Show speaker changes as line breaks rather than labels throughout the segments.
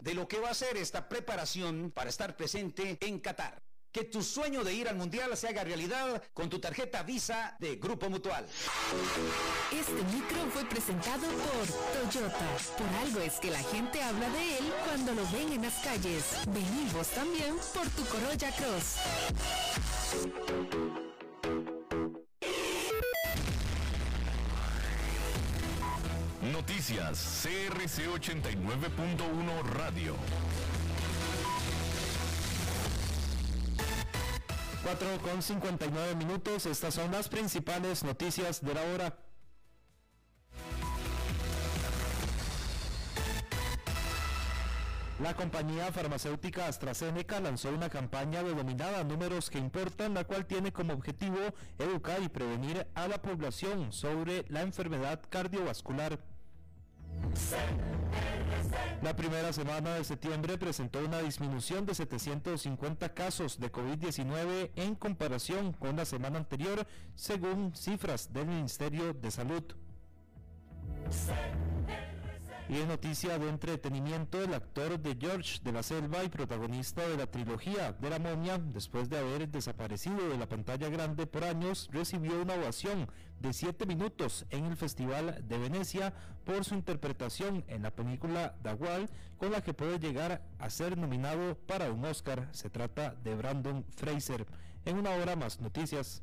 de lo que va a ser esta preparación para estar presente en Qatar. Que tu sueño de ir al Mundial se haga realidad con tu tarjeta Visa de Grupo Mutual.
Este micro fue presentado por Toyota. Por algo es que la gente habla de él cuando lo ven en las calles. Venimos también por tu Corolla Cross.
Noticias CRC 89.1 Radio.
4 con 59 minutos, estas son las principales noticias de la hora. La compañía farmacéutica AstraZeneca lanzó una campaña denominada Números que Importan, la cual tiene como objetivo educar y prevenir a la población sobre la enfermedad cardiovascular. La primera semana de septiembre presentó una disminución de 750 casos de COVID-19 en comparación con la semana anterior, según cifras del Ministerio de Salud. Y en noticia de entretenimiento, el actor de George de la Selva y protagonista de la trilogía de la momia, después de haber desaparecido de la pantalla grande por años, recibió una ovación de 7 minutos en el Festival de Venecia por su interpretación en la película Wall, con la que puede llegar a ser nominado para un Oscar. Se trata de Brandon Fraser. En una hora más noticias.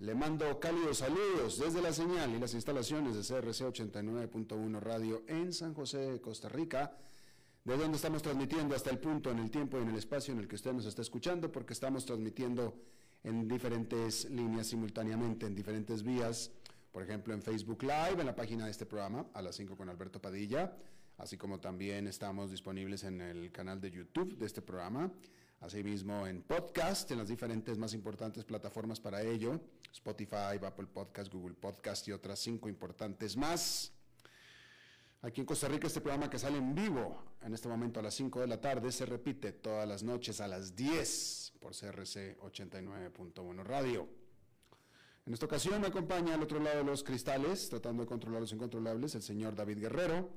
le mando cálidos saludos desde la señal y las instalaciones de CRC 89.1 Radio en San José, Costa Rica, de donde estamos transmitiendo hasta el punto, en el tiempo y en el espacio en el que usted nos está escuchando, porque estamos transmitiendo en diferentes líneas simultáneamente, en diferentes vías, por ejemplo en Facebook Live, en la página de este programa, a las 5 con Alberto Padilla, así como también estamos disponibles en el canal de YouTube de este programa Asimismo, en podcast, en las diferentes más importantes plataformas para ello, Spotify, Apple Podcast, Google Podcast y otras cinco importantes más. Aquí en Costa Rica este programa que sale en vivo en este momento a las 5 de la tarde se repite todas las noches a las 10 por CRC 89.1 Radio. En esta ocasión me acompaña al otro lado de los cristales, tratando de controlar los incontrolables, el señor David Guerrero.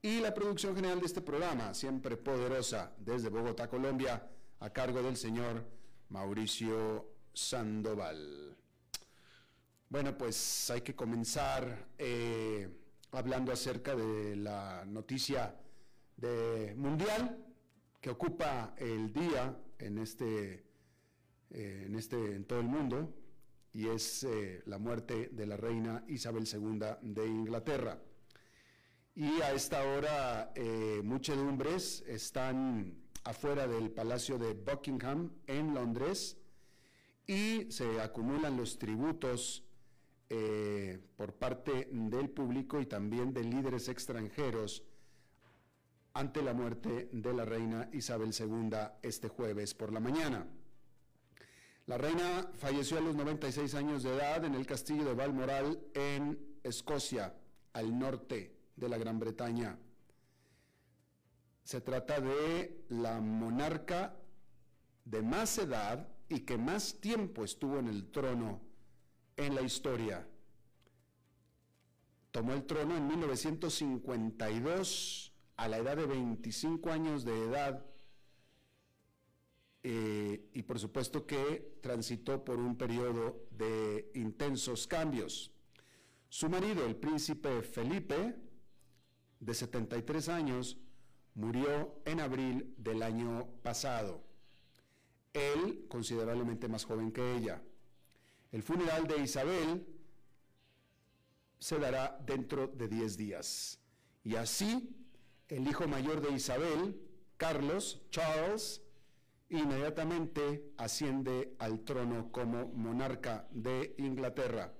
Y la producción general de este programa, siempre poderosa, desde Bogotá, Colombia, a cargo del señor Mauricio Sandoval. Bueno, pues hay que comenzar eh, hablando acerca de la noticia de mundial que ocupa el día en este, eh, en este, en todo el mundo, y es eh, la muerte de la reina Isabel II de Inglaterra. Y a esta hora muchedumbres están afuera del Palacio de Buckingham en Londres y se acumulan los tributos eh, por parte del público y también de líderes extranjeros ante la muerte de la reina Isabel II este jueves por la mañana. La reina falleció a los 96 años de edad en el castillo de Balmoral en Escocia, al norte de la Gran Bretaña. Se trata de la monarca de más edad y que más tiempo estuvo en el trono en la historia. Tomó el trono en 1952 a la edad de 25 años de edad eh, y por supuesto que transitó por un periodo de intensos cambios. Su marido, el príncipe Felipe, de 73 años, murió en abril del año pasado. Él considerablemente más joven que ella. El funeral de Isabel se dará dentro de 10 días. Y así, el hijo mayor de Isabel, Carlos, Charles, inmediatamente asciende al trono como monarca de Inglaterra.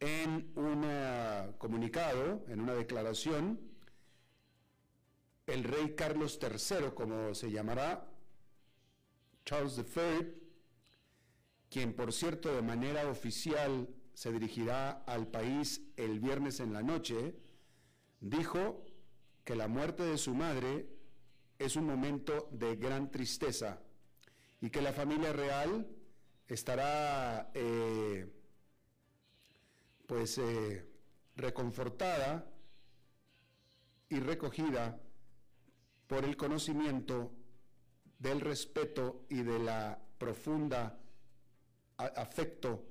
En un comunicado, en una declaración, el rey Carlos III, como se llamará, Charles III, quien por cierto de manera oficial se dirigirá al país el viernes en la noche, dijo que la muerte de su madre es un momento de gran tristeza y que la familia real estará eh, pues eh, reconfortada y recogida por el conocimiento del respeto y de la profunda afecto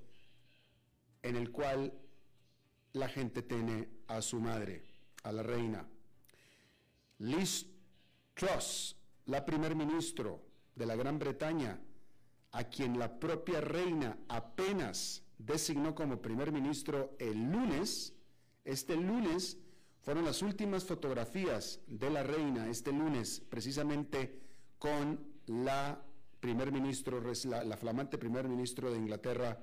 en el cual la gente tiene a su madre, a la reina. Liz Truss, la primer ministro de la Gran Bretaña, a quien la propia reina apenas designó como primer ministro el lunes, este lunes fueron las últimas fotografías de la reina, este lunes, precisamente con la primer ministro, la, flamante primer ministro de Inglaterra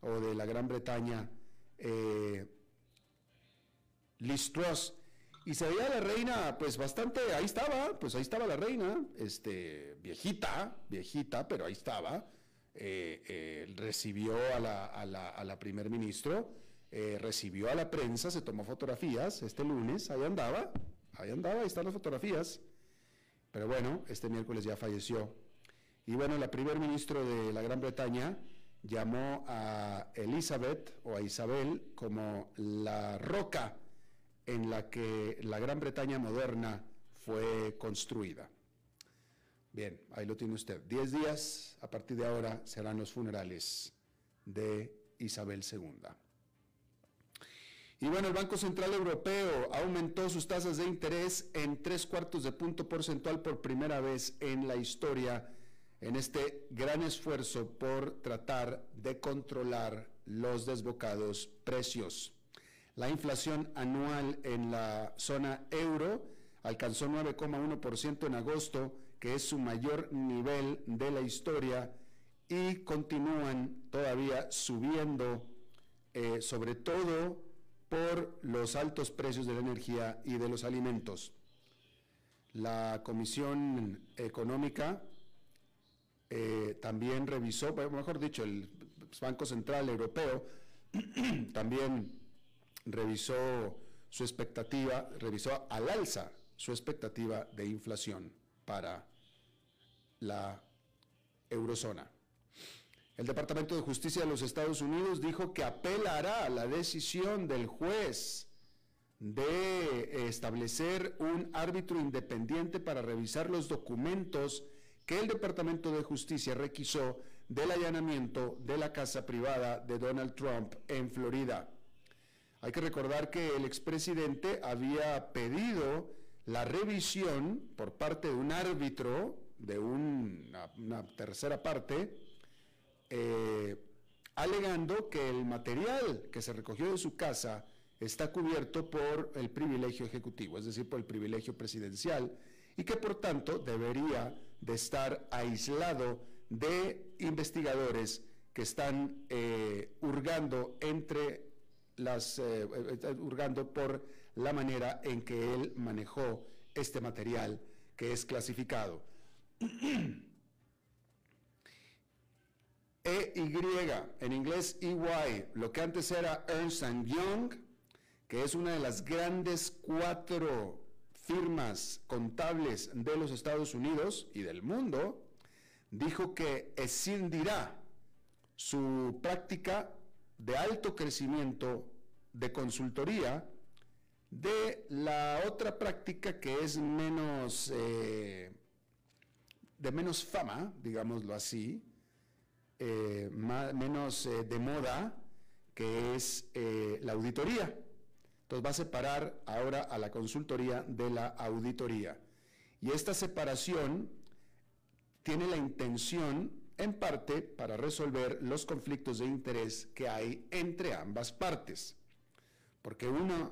o de la Gran Bretaña, eh, Liz Truss y se veía la reina, pues bastante, ahí estaba, pues ahí estaba la reina, este, viejita, viejita, pero ahí estaba. Eh, eh, recibió a la, a la, a la primer ministro, eh, recibió a la prensa, se tomó fotografías este lunes, ahí andaba, ahí andaba, ahí están las fotografías. Pero bueno, este miércoles ya falleció. Y bueno, la primer ministro de la Gran Bretaña llamó a Elizabeth o a Isabel como la roca en la que la Gran Bretaña moderna fue construida. Bien, ahí lo tiene usted. Diez días, a partir de ahora, serán los funerales de Isabel II. Y bueno, el Banco Central Europeo aumentó sus tasas de interés en tres cuartos de punto porcentual por primera vez en la historia en este gran esfuerzo por tratar de controlar los desbocados precios. La inflación anual en la zona euro alcanzó 9,1% en agosto, que es su mayor nivel de la historia, y continúan todavía subiendo, eh, sobre todo por los altos precios de la energía y de los alimentos. La Comisión Económica eh, también revisó, mejor dicho, el Banco Central Europeo también revisó su expectativa, revisó al alza su expectativa de inflación para la eurozona. El Departamento de Justicia de los Estados Unidos dijo que apelará a la decisión del juez de establecer un árbitro independiente para revisar los documentos que el Departamento de Justicia requisó del allanamiento de la casa privada de Donald Trump en Florida. Hay que recordar que el expresidente había pedido la revisión por parte de un árbitro de una, tercera parte, eh, alegando que el material que se recogió de su casa está cubierto por el privilegio ejecutivo, es decir, por el privilegio presidencial, y que por tanto debería de estar aislado de investigadores que están eh, hurgando entre las, eh, eh, hurgando por la manera en que él manejó este material que es clasificado. EY, en inglés EY, lo que antes era Ernst Young, que es una de las grandes cuatro firmas contables de los Estados Unidos y del mundo, dijo que escindirá su práctica de alto crecimiento de consultoría de la otra práctica que es menos, eh, de menos fama, digámoslo así, eh, menos eh, de moda, que es la auditoría. Entonces va a separar ahora a la consultoría de la auditoría. Y esta separación tiene la intención, en parte, para resolver los conflictos de interés que hay entre ambas partes. Porque una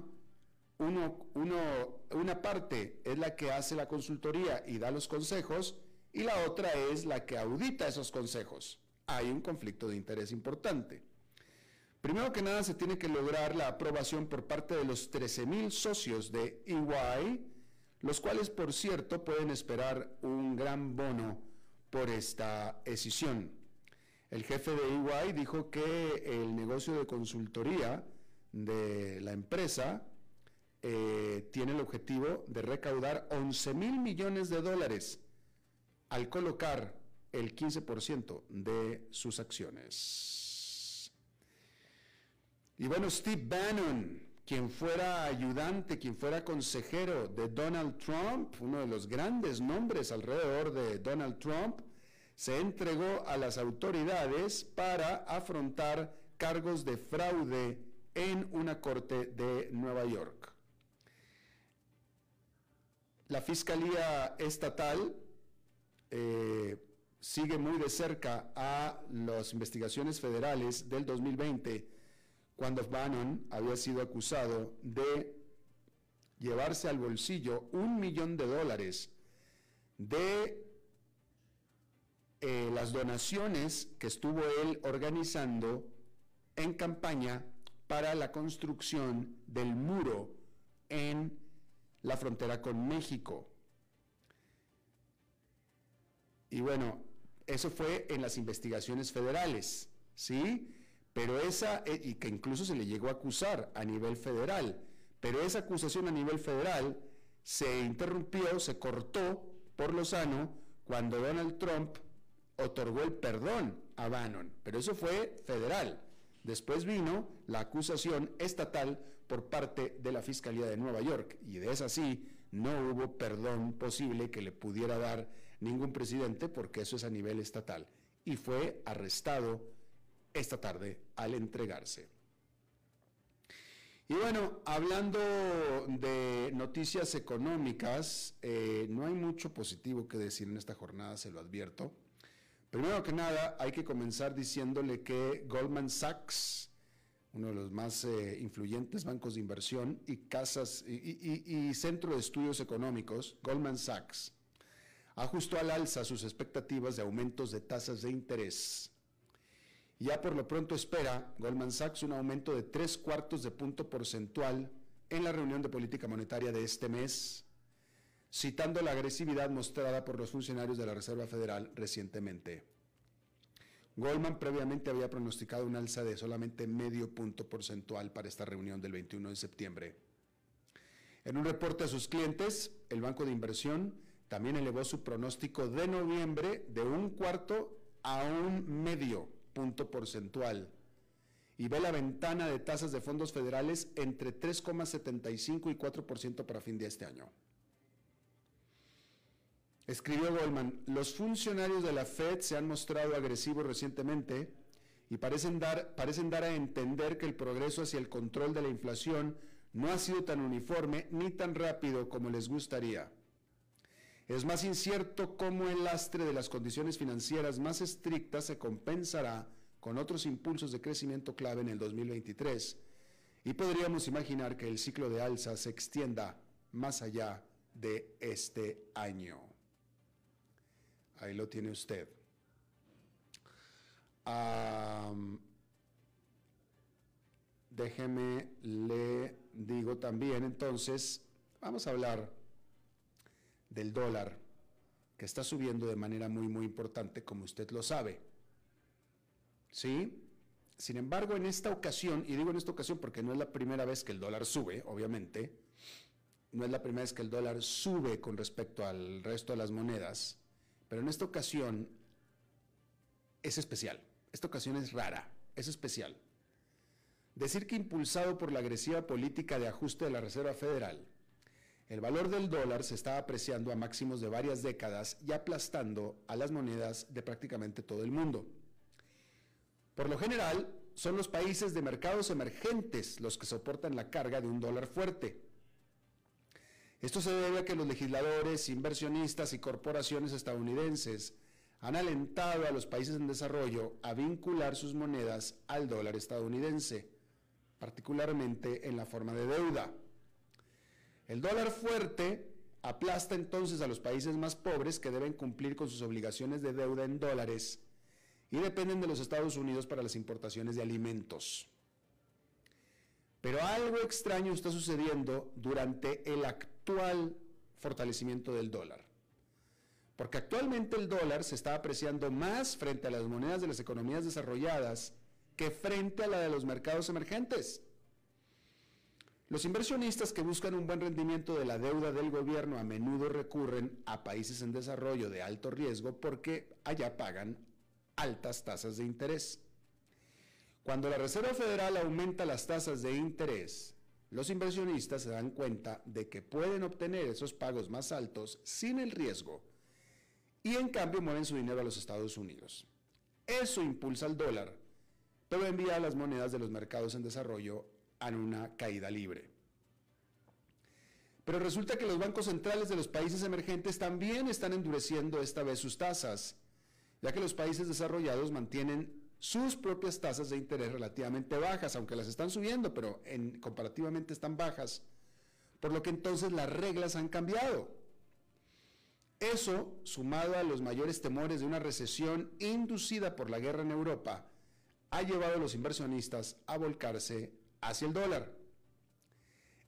parte es la que hace la consultoría y da los consejos, y la otra es la que audita esos consejos. Hay un conflicto de interés importante. Primero que nada, se tiene que lograr la aprobación por parte de los 13.000 socios de EY, los cuales, por cierto, pueden esperar un gran bono por esta decisión. El jefe de EY dijo que el negocio de consultoría de la empresa eh, tiene el objetivo de recaudar 11 mil millones de dólares al colocar el 15% de sus acciones. Y bueno, Steve Bannon, quien fuera ayudante, quien fuera consejero de Donald Trump, uno de los grandes nombres alrededor de Donald Trump, se entregó a las autoridades para afrontar cargos de fraude en una corte de Nueva York. La Fiscalía Estatal eh, sigue muy de cerca a las investigaciones federales del 2020 cuando Bannon había sido acusado de llevarse al bolsillo un millón de dólares de eh, las donaciones que estuvo él organizando en campaña para la construcción del muro en la frontera con México. Y bueno, eso fue en las investigaciones federales, ¿sí? pero esa, eh, y que incluso se le llegó a acusar a nivel federal, pero esa acusación a nivel federal se interrumpió, se cortó por lo sano cuando Donald Trump otorgó el perdón a Bannon, pero eso fue federal. Después vino la acusación estatal por parte de la Fiscalía de Nueva York y de esa sí no hubo perdón posible que le pudiera dar ningún presidente porque eso es a nivel estatal y fue arrestado esta tarde al entregarse. Y bueno, hablando de noticias económicas, eh, no hay mucho positivo que decir en esta jornada, se lo advierto. Primero que nada, hay que comenzar diciéndole que Goldman Sachs, uno de los más eh, influyentes bancos de inversión y casas y, y centro de estudios económicos, Goldman Sachs, ajustó al alza sus expectativas de aumentos de tasas de interés ya por lo pronto espera Goldman Sachs un aumento de tres cuartos de punto porcentual en la reunión de política monetaria de este mes, citando la agresividad mostrada por los funcionarios de la Reserva Federal recientemente. Goldman previamente había pronosticado un alza de solamente medio punto porcentual para esta reunión del 21 de septiembre. En un reporte a sus clientes, el Banco de Inversión también elevó su pronóstico de noviembre de un cuarto a un medio punto porcentual y ve la ventana de tasas de fondos federales entre 3,75 y 4% para fin de este año. Escribió Goldman, los funcionarios de la Fed se han mostrado agresivos recientemente y parecen dar, parecen dar a entender que el progreso hacia el control de la inflación no ha sido tan uniforme ni tan rápido como les gustaría. Es más incierto cómo el lastre de las condiciones financieras más estrictas se compensará con otros impulsos de crecimiento clave en el 2023 y podríamos imaginar que el ciclo de alza se extienda más allá de este año. Ahí lo tiene usted. déjeme, le digo también entonces, vamos a hablar del dólar, que está subiendo de manera muy, muy importante, como usted lo sabe. ¿Sí? Sin embargo, en esta ocasión, y digo en esta ocasión porque no es la primera vez que el dólar sube, obviamente, no es la primera vez que el dólar sube con respecto al resto de las monedas, pero en esta ocasión es especial. Esta ocasión es rara, es especial. Decir que impulsado por la agresiva política de ajuste de la Reserva Federal, el valor del dólar se está apreciando a máximos de varias décadas y aplastando a las monedas de prácticamente todo el mundo. Por lo general, son los países de mercados emergentes los que soportan la carga de un dólar fuerte. Esto se debe a que los legisladores, inversionistas y corporaciones estadounidenses han alentado a los países en desarrollo a vincular sus monedas al dólar estadounidense, particularmente en la forma de deuda. El dólar fuerte aplasta entonces a los países más pobres que deben cumplir con sus obligaciones de deuda en dólares y dependen de los Estados Unidos para las importaciones de alimentos. Pero algo extraño está sucediendo durante el actual fortalecimiento del dólar. Porque actualmente el dólar se está apreciando más frente a las monedas de las economías desarrolladas que frente a la de los mercados emergentes. Los inversionistas que buscan un buen rendimiento de la deuda del gobierno a menudo recurren a países en desarrollo de alto riesgo porque allá pagan altas tasas de interés. Cuando la Reserva Federal aumenta las tasas de interés, los inversionistas se dan cuenta de que pueden obtener esos pagos más altos sin el riesgo y en cambio mueven su dinero a los Estados Unidos. Eso impulsa al dólar, pero envía a las monedas de los mercados en desarrollo a una caída libre. Pero resulta que los bancos centrales de los países emergentes también están endureciendo esta vez sus tasas, ya que los países desarrollados mantienen sus propias tasas de interés relativamente bajas, aunque las están subiendo, pero en, comparativamente están bajas, por lo que entonces las reglas han cambiado. Eso, sumado a los mayores temores de una recesión inducida por la guerra en Europa, ha llevado a los inversionistas a volcarse hacia el dólar.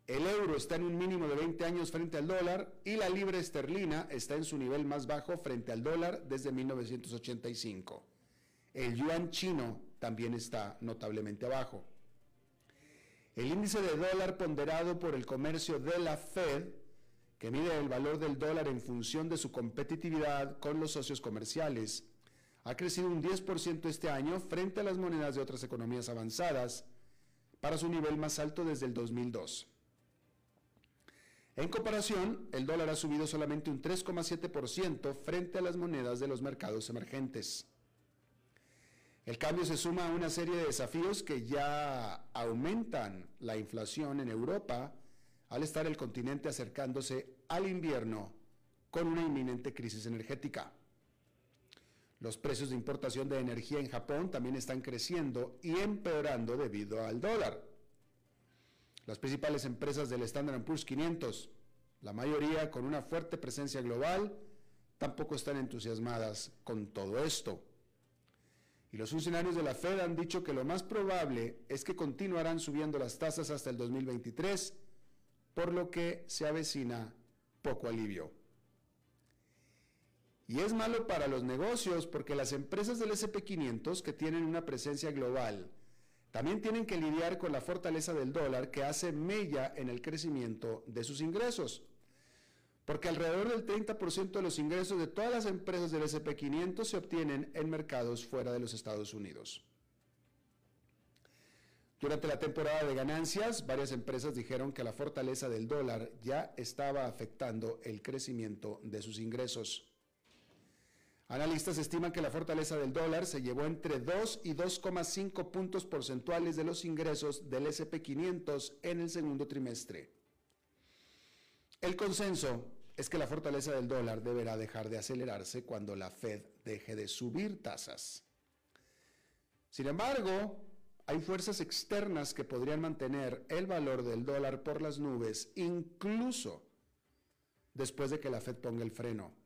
El euro está en un mínimo de 20 años frente al dólar y la libra esterlina está en su nivel más bajo frente al dólar desde 1985. El yuan chino también está notablemente abajo. El índice de dólar ponderado por el comercio de la Fed, que mide el valor del dólar en función de su competitividad con los socios comerciales, ha crecido un 10% este año frente a las monedas de otras economías avanzadas para su nivel más alto desde el 2002. En comparación, el dólar ha subido solamente un 3,7% frente a las monedas de los mercados emergentes. El cambio se suma a una serie de desafíos que ya aumentan la inflación en Europa al estar el continente acercándose al invierno con una inminente crisis energética. Los precios de importación de energía en Japón también están creciendo y empeorando debido al dólar. Las principales empresas del Standard Poor's 500, la mayoría con una fuerte presencia global, tampoco están entusiasmadas con todo esto. Y los funcionarios de la Fed han dicho que lo más probable es que continuarán subiendo las tasas hasta el 2023, por lo que se avecina poco alivio. Y es malo para los negocios porque las empresas del SP500 que tienen una presencia global también tienen que lidiar con la fortaleza del dólar que hace mella en el crecimiento de sus ingresos porque alrededor del 30% de los ingresos de todas las empresas del SP500 se obtienen en mercados fuera de los Estados Unidos. Durante la temporada de ganancias, varias empresas dijeron que la fortaleza del dólar ya estaba afectando el crecimiento de sus ingresos. Analistas estiman que la fortaleza del dólar se llevó entre 2 y 2,5 puntos porcentuales de los ingresos del SP500 en el segundo trimestre. El consenso es que la fortaleza del dólar deberá dejar de acelerarse cuando la Fed deje de subir tasas. Sin embargo, hay fuerzas externas que podrían mantener el valor del dólar por las nubes, incluso después de que la Fed ponga el freno.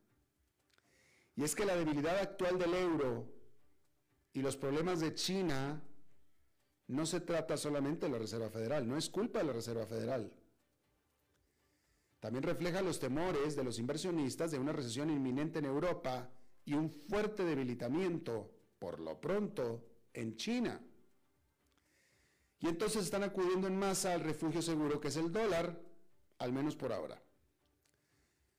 Y es que la debilidad actual del euro y los problemas de China no se trata solamente de la Reserva Federal, no es culpa de la Reserva Federal. También refleja los temores de los inversionistas de una recesión inminente en Europa y un fuerte debilitamiento, por lo pronto, en China. Y entonces están acudiendo en masa al refugio seguro que es el dólar, al menos por ahora.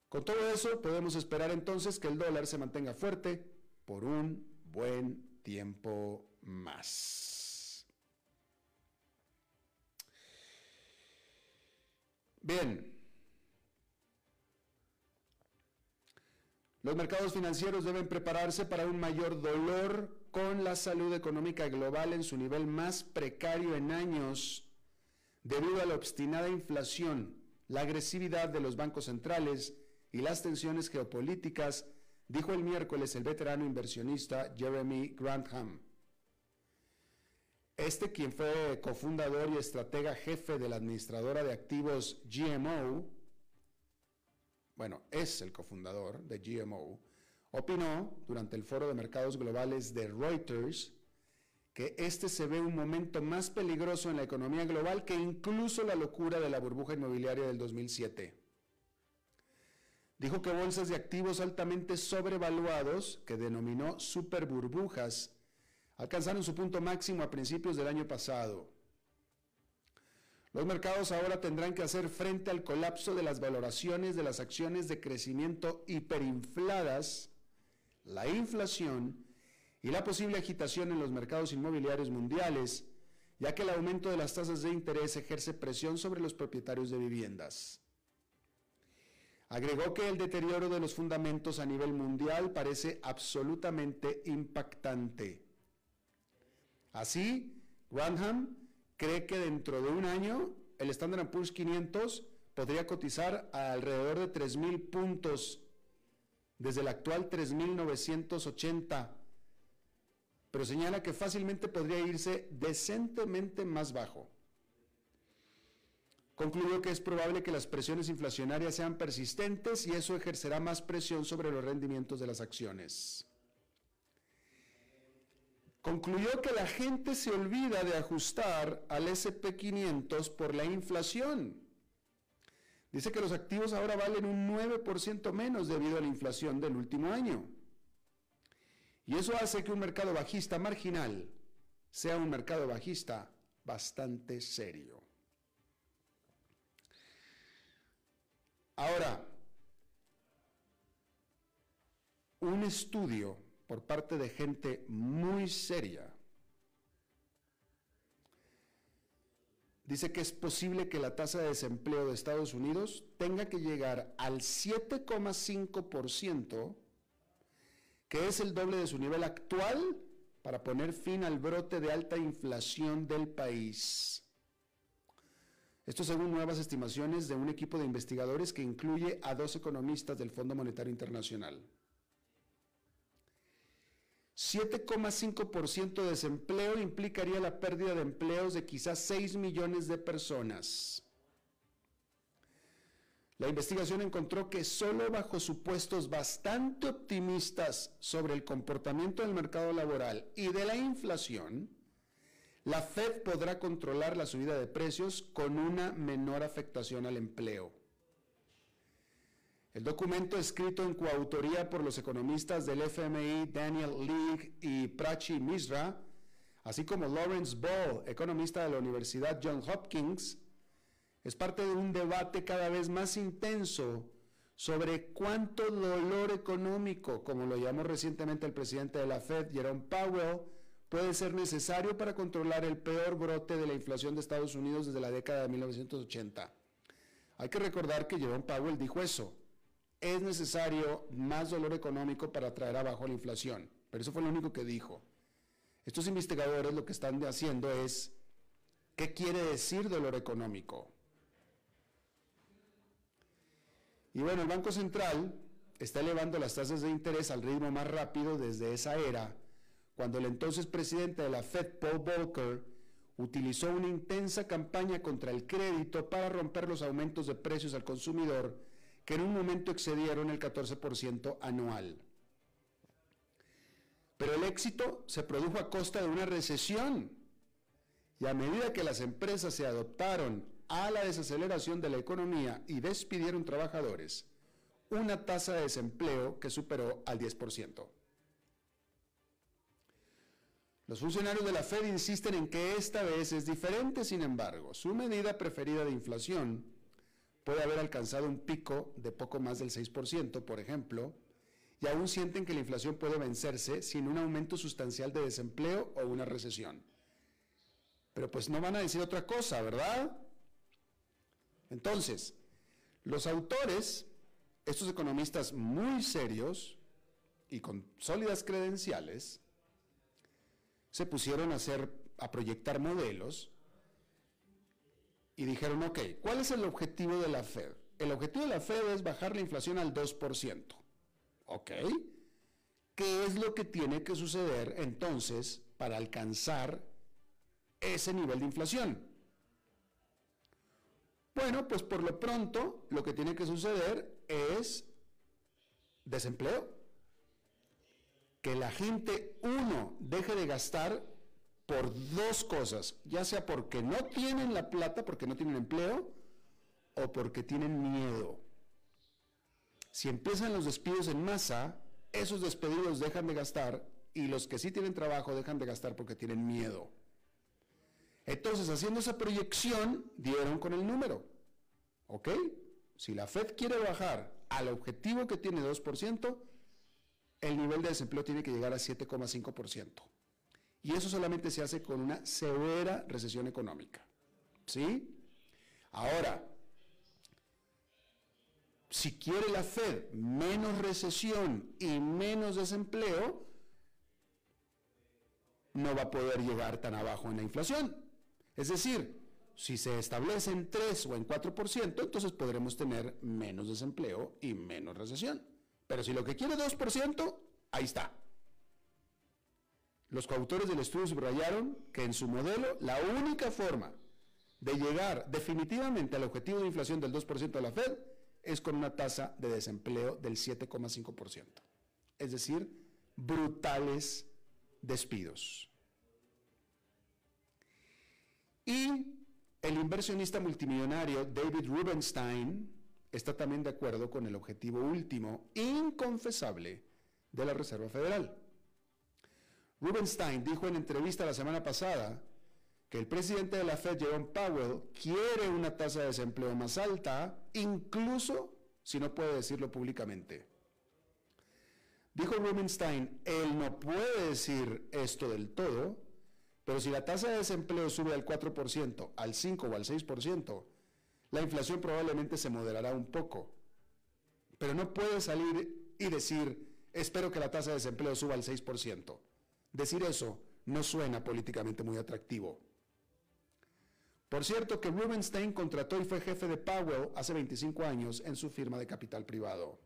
Con todo eso, podemos esperar entonces que el dólar se mantenga fuerte por un buen tiempo más. Bien. Los mercados financieros deben prepararse para un mayor dolor con la salud económica global en su nivel más precario en años debido a la obstinada inflación, la agresividad de los bancos centrales y las tensiones geopolíticas, dijo el miércoles el veterano inversionista Jeremy Grantham. Este, quien fue cofundador y estratega jefe de la administradora de activos GMO, bueno, es el cofundador de GMO, opinó durante el foro de mercados globales de Reuters que este se ve un momento más peligroso en la economía global que incluso la locura de la burbuja inmobiliaria del 2007. Dijo que bolsas de activos altamente sobrevaluados, que denominó superburbujas, alcanzaron su punto máximo a principios del año pasado. Los mercados ahora tendrán que hacer frente al colapso de las valoraciones de las acciones de crecimiento hiperinfladas, la inflación y la posible agitación en los mercados inmobiliarios mundiales, ya que el aumento de las tasas de interés ejerce presión sobre los propietarios de viviendas. Agregó que el deterioro de los fundamentos a nivel mundial parece absolutamente impactante. Así, Granham cree que dentro de un año el Standard Poor's 500 podría cotizar a alrededor de 3.000 puntos desde el actual 3.980, pero señala que fácilmente podría irse decentemente más bajo. Concluyó que es probable que las presiones inflacionarias sean persistentes y eso ejercerá más presión sobre los rendimientos de las acciones concluyó que la gente se olvida de ajustar al SP500 por la inflación. Dice que los activos ahora valen un 9% menos debido a la inflación del último año. Y eso hace que un mercado bajista marginal sea un mercado bajista bastante serio. Ahora, un estudio por parte de gente muy seria. Dice que es posible que la tasa de desempleo de Estados Unidos tenga que llegar al 7,5%, que es el doble de su nivel actual, para poner fin al brote de alta inflación del país. Esto según nuevas estimaciones de un equipo de investigadores que incluye a dos economistas del Fondo Monetario Internacional. 7,5% de desempleo implicaría la pérdida de empleos de quizás 6 millones de personas. La investigación encontró que solo bajo supuestos bastante optimistas sobre el comportamiento del mercado laboral y de la inflación, la Fed podrá controlar la subida de precios con una menor afectación al empleo. El documento escrito en coautoría por los economistas del FMI Daniel League y Prachi Misra, así como Lawrence Ball, economista de la Universidad Johns Hopkins, es parte de un debate cada vez más intenso sobre cuánto dolor económico, como lo llamó recientemente el presidente de la Fed, Jerome Powell, puede ser necesario para controlar el peor brote de la inflación de Estados Unidos desde la década de 1980. Hay que recordar que Jerome Powell dijo eso es necesario más dolor económico para traer abajo la inflación. Pero eso fue lo único que dijo. Estos investigadores lo que están haciendo es, ¿qué quiere decir dolor económico? Y bueno, el Banco Central está elevando las tasas de interés al ritmo más rápido desde esa era, cuando el entonces presidente de la Fed, Paul Volcker, utilizó una intensa campaña contra el crédito para romper los aumentos de precios al consumidor que en un momento excedieron el 14% anual. Pero el éxito se produjo a costa de una recesión. Y a medida que las empresas se adoptaron a la desaceleración de la economía y despidieron trabajadores, una tasa de desempleo que superó al 10%. Los funcionarios de la Fed insisten en que esta vez es diferente, sin embargo, su medida preferida de inflación puede haber alcanzado un pico de poco más del 6%, por ejemplo, y aún sienten que la inflación puede vencerse sin un aumento sustancial de desempleo o una recesión. Pero pues no van a decir otra cosa, ¿verdad? Entonces, los autores, estos economistas muy serios y con sólidas credenciales, se pusieron a hacer, a proyectar modelos y dijeron, ok, ¿cuál es el objetivo de la Fed? El objetivo de la Fed es bajar la inflación al 2%. ¿Ok? ¿Qué es lo que tiene que suceder entonces para alcanzar ese nivel de inflación? Bueno, pues por lo pronto lo que tiene que suceder es desempleo. Que la gente, uno, deje de gastar por dos cosas, ya sea porque no tienen la plata, porque no tienen empleo, o porque tienen miedo. Si empiezan los despidos en masa, esos despedidos dejan de gastar y los que sí tienen trabajo dejan de gastar porque tienen miedo. Entonces, haciendo esa proyección, dieron con el número. ¿Ok? Si la Fed quiere bajar al objetivo que tiene 2%, el nivel de desempleo tiene que llegar a 7,5%. Y eso solamente se hace con una severa recesión económica. ¿Sí? Ahora, si quiere la Fed menos recesión y menos desempleo, no va a poder llegar tan abajo en la inflación. Es decir, si se establece en 3 o en 4%, entonces podremos tener menos desempleo y menos recesión. Pero si lo que quiere es 2%, ahí está. Los coautores del estudio subrayaron que en su modelo la única forma de llegar definitivamente al objetivo de inflación del 2% de la Fed es con una tasa de desempleo del 7,5%. Es decir, brutales despidos. Y el inversionista multimillonario David Rubenstein está también de acuerdo con el objetivo último, inconfesable, de la Reserva Federal. Rubenstein dijo en entrevista la semana pasada que el presidente de la Fed, Jerome Powell, quiere una tasa de desempleo más alta, incluso si no puede decirlo públicamente. Dijo Rubenstein, él no puede decir esto del todo, pero si la tasa de desempleo sube al 4%, al 5 o al 6%, la inflación probablemente se moderará un poco. Pero no puede salir y decir, espero que la tasa de desempleo suba al 6%. Decir eso no suena políticamente muy atractivo. Por cierto que Rubenstein contrató y fue jefe de Powell hace 25 años en su firma de capital privado.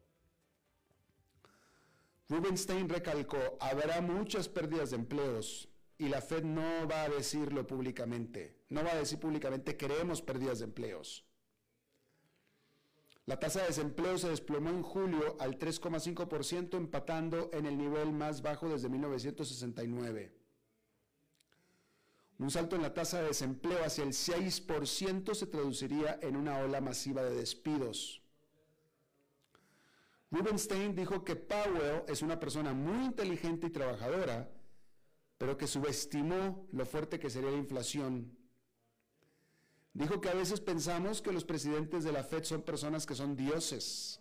Rubenstein recalcó, habrá muchas pérdidas de empleos y la Fed no va a decirlo públicamente. No va a decir públicamente queremos pérdidas de empleos. La tasa de desempleo se desplomó en julio al 3,5%, empatando en el nivel más bajo desde 1969. Un salto en la tasa de desempleo hacia el 6% se traduciría en una ola masiva de despidos. Rubenstein dijo que Powell es una persona muy inteligente y trabajadora, pero que subestimó lo fuerte que sería la inflación. Dijo que a veces pensamos que los presidentes de la Fed son personas que son dioses.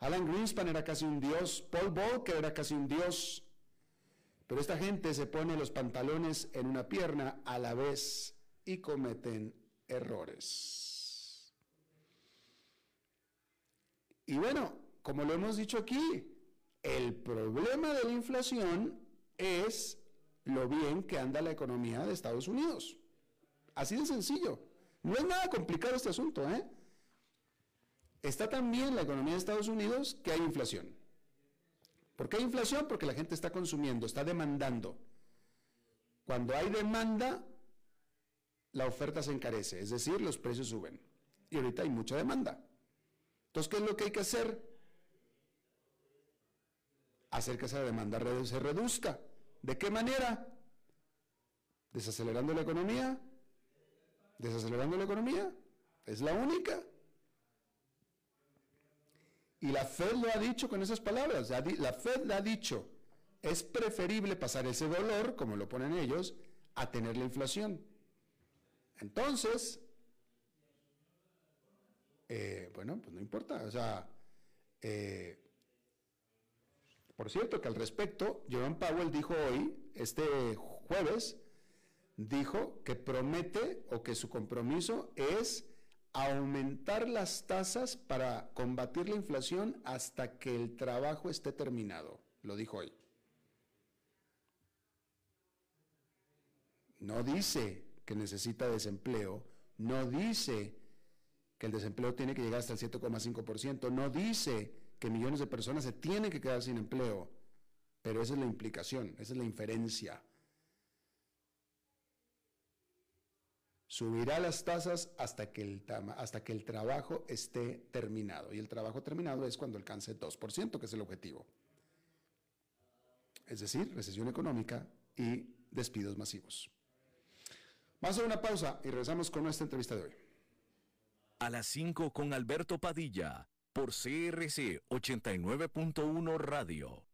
Alan Greenspan era casi un dios, Paul Volcker era casi un dios. Pero esta gente se pone los pantalones en una pierna a la vez y cometen errores. Y bueno, como lo hemos dicho aquí, el problema de la inflación es lo bien que anda la economía de Estados Unidos. Así de sencillo. No es nada complicado este asunto, ¿eh? Está tan bien la economía de Estados Unidos que hay inflación. ¿Por qué hay inflación? Porque la gente está consumiendo, está demandando. Cuando hay demanda, la oferta se encarece, es decir, los precios suben. Y ahorita hay mucha demanda. Entonces, ¿qué es lo que hay que hacer? Hacer que esa demanda se reduzca. ¿De qué manera? Desacelerando la economía, desacelerando la economía. Es la única. Y la Fed lo ha dicho con esas palabras. La Fed le ha dicho, es preferible pasar ese dolor, como lo ponen ellos, a tener la inflación. Entonces, eh, bueno, pues no importa. O sea, eh, por cierto que al respecto, Jerome Powell dijo hoy, este jueves, dijo que promete o que su compromiso es aumentar las tasas para combatir la inflación hasta que el trabajo esté terminado. Lo dijo hoy. No dice que necesita desempleo, no dice que el desempleo tiene que llegar hasta el 7,5%, no dice que millones de personas se tienen que quedar sin empleo, pero esa es la implicación, esa es la inferencia. Subirá las tasas hasta que, el, hasta que el trabajo esté terminado. Y el trabajo terminado es cuando alcance 2%, que es el objetivo. Es decir, recesión económica y despidos masivos. Vamos a una pausa y regresamos con nuestra entrevista de hoy.
A las 5 con Alberto Padilla, por CRC 89.1 Radio.